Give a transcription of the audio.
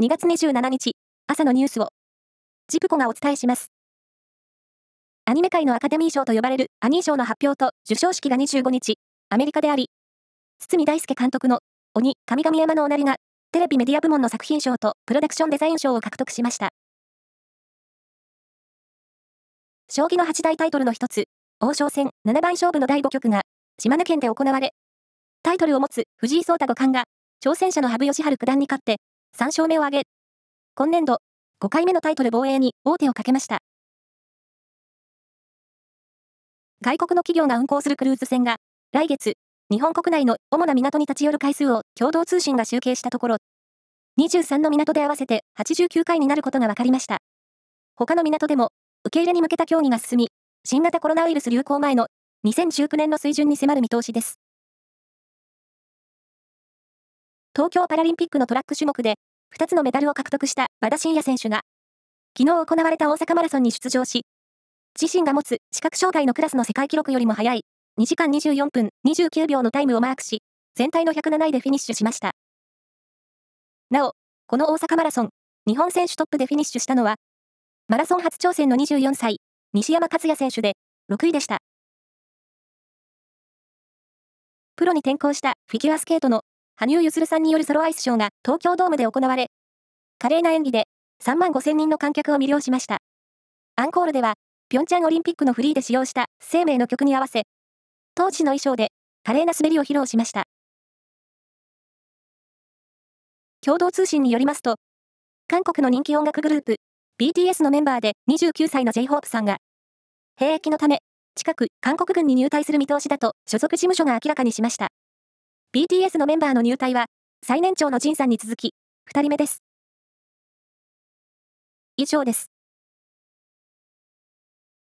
2月27日、朝のニュースを、ジプコがお伝えします。アニメ界のアカデミー賞と呼ばれるアニー賞の発表と授賞式が25日、アメリカであり、堤大輔監督の鬼、神々山のおなりが、テレビメディア部門の作品賞とプロダクションデザイン賞を獲得しました。将棋の八大タイトルの一つ、王将戦七番勝負の第5局が、島根県で行われ、タイトルを持つ藤井聡太五冠が、挑戦者の羽生善治九段に勝って、3勝目を挙げ、今年度、5回目のタイトル防衛に王手をかけました。外国の企業が運航するクルーズ船が、来月、日本国内の主な港に立ち寄る回数を共同通信が集計したところ、23の港で合わせて89回になることが分かりました。他の港でも、受け入れに向けた協議が進み、新型コロナウイルス流行前の2019年の水準に迫る見通しです。東京パラリンピックのトラック種目で、2つのメダルを獲得した和田伸也選手が、昨日行われた大阪マラソンに出場し、自身が持つ視覚障害のクラスの世界記録よりも速い2時間24分29秒のタイムをマークし、全体の107位でフィニッシュしました。なお、この大阪マラソン、日本選手トップでフィニッシュしたのは、マラソン初挑戦の24歳、西山克也選手で、6位でした。プロに転向したフィギュアスケートの羽生結弦さんによるソロアイスショーが東京ドームで行われ、華麗な演技で3万5千人の観客を魅了しました。アンコールでは、ピョンチャンオリンピックのフリーで使用した生命の曲に合わせ、当時の衣装で華麗な滑りを披露しました。共同通信によりますと、韓国の人気音楽グループ、BTS のメンバーで29歳の J-HOPE さんが、兵役のため、近く韓国軍に入隊する見通しだと所属事務所が明らかにしました。BTS のメンバーの入隊は、最年長のジンさんに続き、2人目です。以上です。